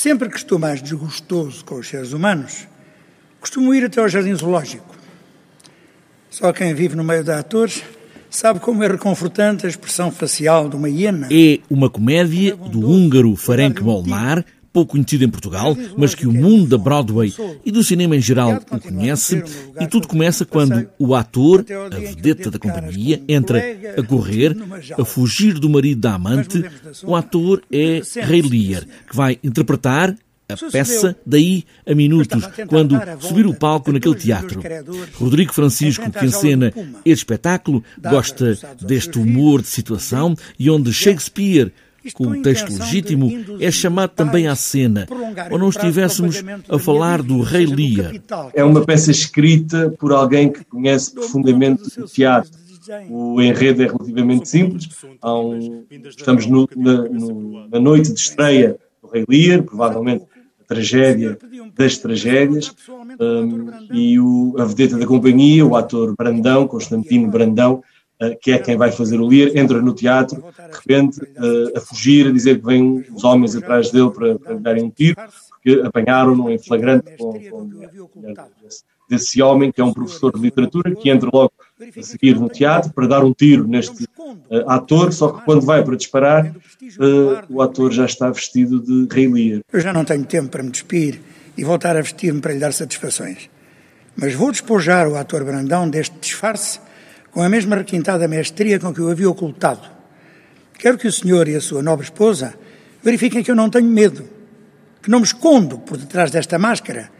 Sempre que estou mais desgostoso com os seres humanos, costumo ir até ao jardim zoológico. Só quem vive no meio de atores sabe como é reconfortante a expressão facial de uma hiena. É uma comédia do húngaro Ferenc Molnár, pouco conhecido em Portugal, mas que o mundo da Broadway e do cinema em geral o conhece, e tudo começa quando o ator, a vedeta da companhia, entra a correr, a fugir do marido da amante. O ator é Ray Lear, que vai interpretar a peça daí a minutos, quando subir o palco naquele teatro. Rodrigo Francisco, que encena este espetáculo, gosta deste humor de situação e onde Shakespeare com o texto legítimo, é chamado também à cena, ou não estivéssemos a falar do Rei Lear. É uma peça escrita por alguém que conhece profundamente o teatro. O enredo é relativamente simples. Um, estamos no, na, no, na, noite de estreia do Rei Lear, provavelmente a tragédia das tragédias, um, e o, a vedeta da companhia, o ator Brandão, Constantino Brandão, que é quem vai fazer o Lear, entra no teatro, de repente, eh, a fugir, a dizer que vêm os homens atrás dele para, para lhe darem um tiro, porque apanharam-no em flagrante com, com desse, desse homem, que é um professor de literatura, que entra logo a seguir no teatro para dar um tiro neste uh, ator, só que quando vai para disparar, uh, o ator já está vestido de Rei Lear. Eu já não tenho tempo para me despir e voltar a vestir-me para lhe dar satisfações. Mas vou despojar o ator Brandão deste disfarce com a mesma requintada mestria com que o havia ocultado. Quero que o senhor e a sua nobre esposa verifiquem que eu não tenho medo, que não me escondo por detrás desta máscara,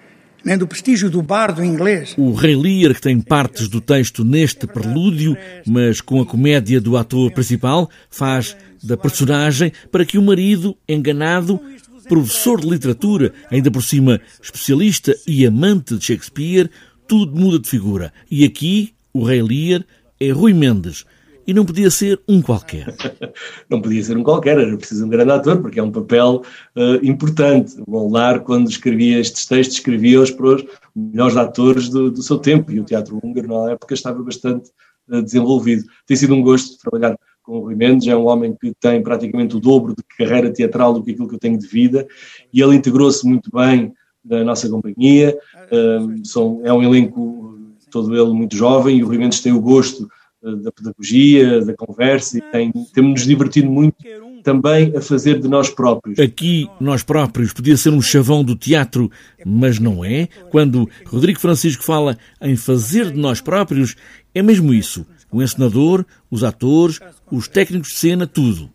nem do prestígio do bardo inglês. O Rei Lear, que tem partes do texto neste prelúdio, mas com a comédia do ator principal, faz da personagem para que o marido, enganado, professor de literatura, ainda por cima especialista e amante de Shakespeare, tudo muda de figura. E aqui, o Rei Lear é Rui Mendes. E não podia ser um qualquer. não podia ser um qualquer, era preciso um grande ator, porque é um papel uh, importante. O Molnar, quando escrevia estes textos, escrevia-os para os melhores atores do, do, seu tempo, e o teatro húngaro, na época, estava bastante uh, desenvolvido. Tem sido um gosto trabalhar com o Rui Mendes, é um homem que tem praticamente o dobro de carreira teatral do que aquilo que eu tenho de vida, e ele integrou-se muito bem na nossa companhia. Uh, são, é um elenco todo ele muito jovem, e o Rui Mendes tem o gosto eh, da pedagogia, da conversa, e tem, temos-nos divertido muito também a fazer de nós próprios. Aqui, nós próprios, podia ser um chavão do teatro, mas não é. Quando Rodrigo Francisco fala em fazer de nós próprios, é mesmo isso. O encenador, os atores, os técnicos de cena, tudo.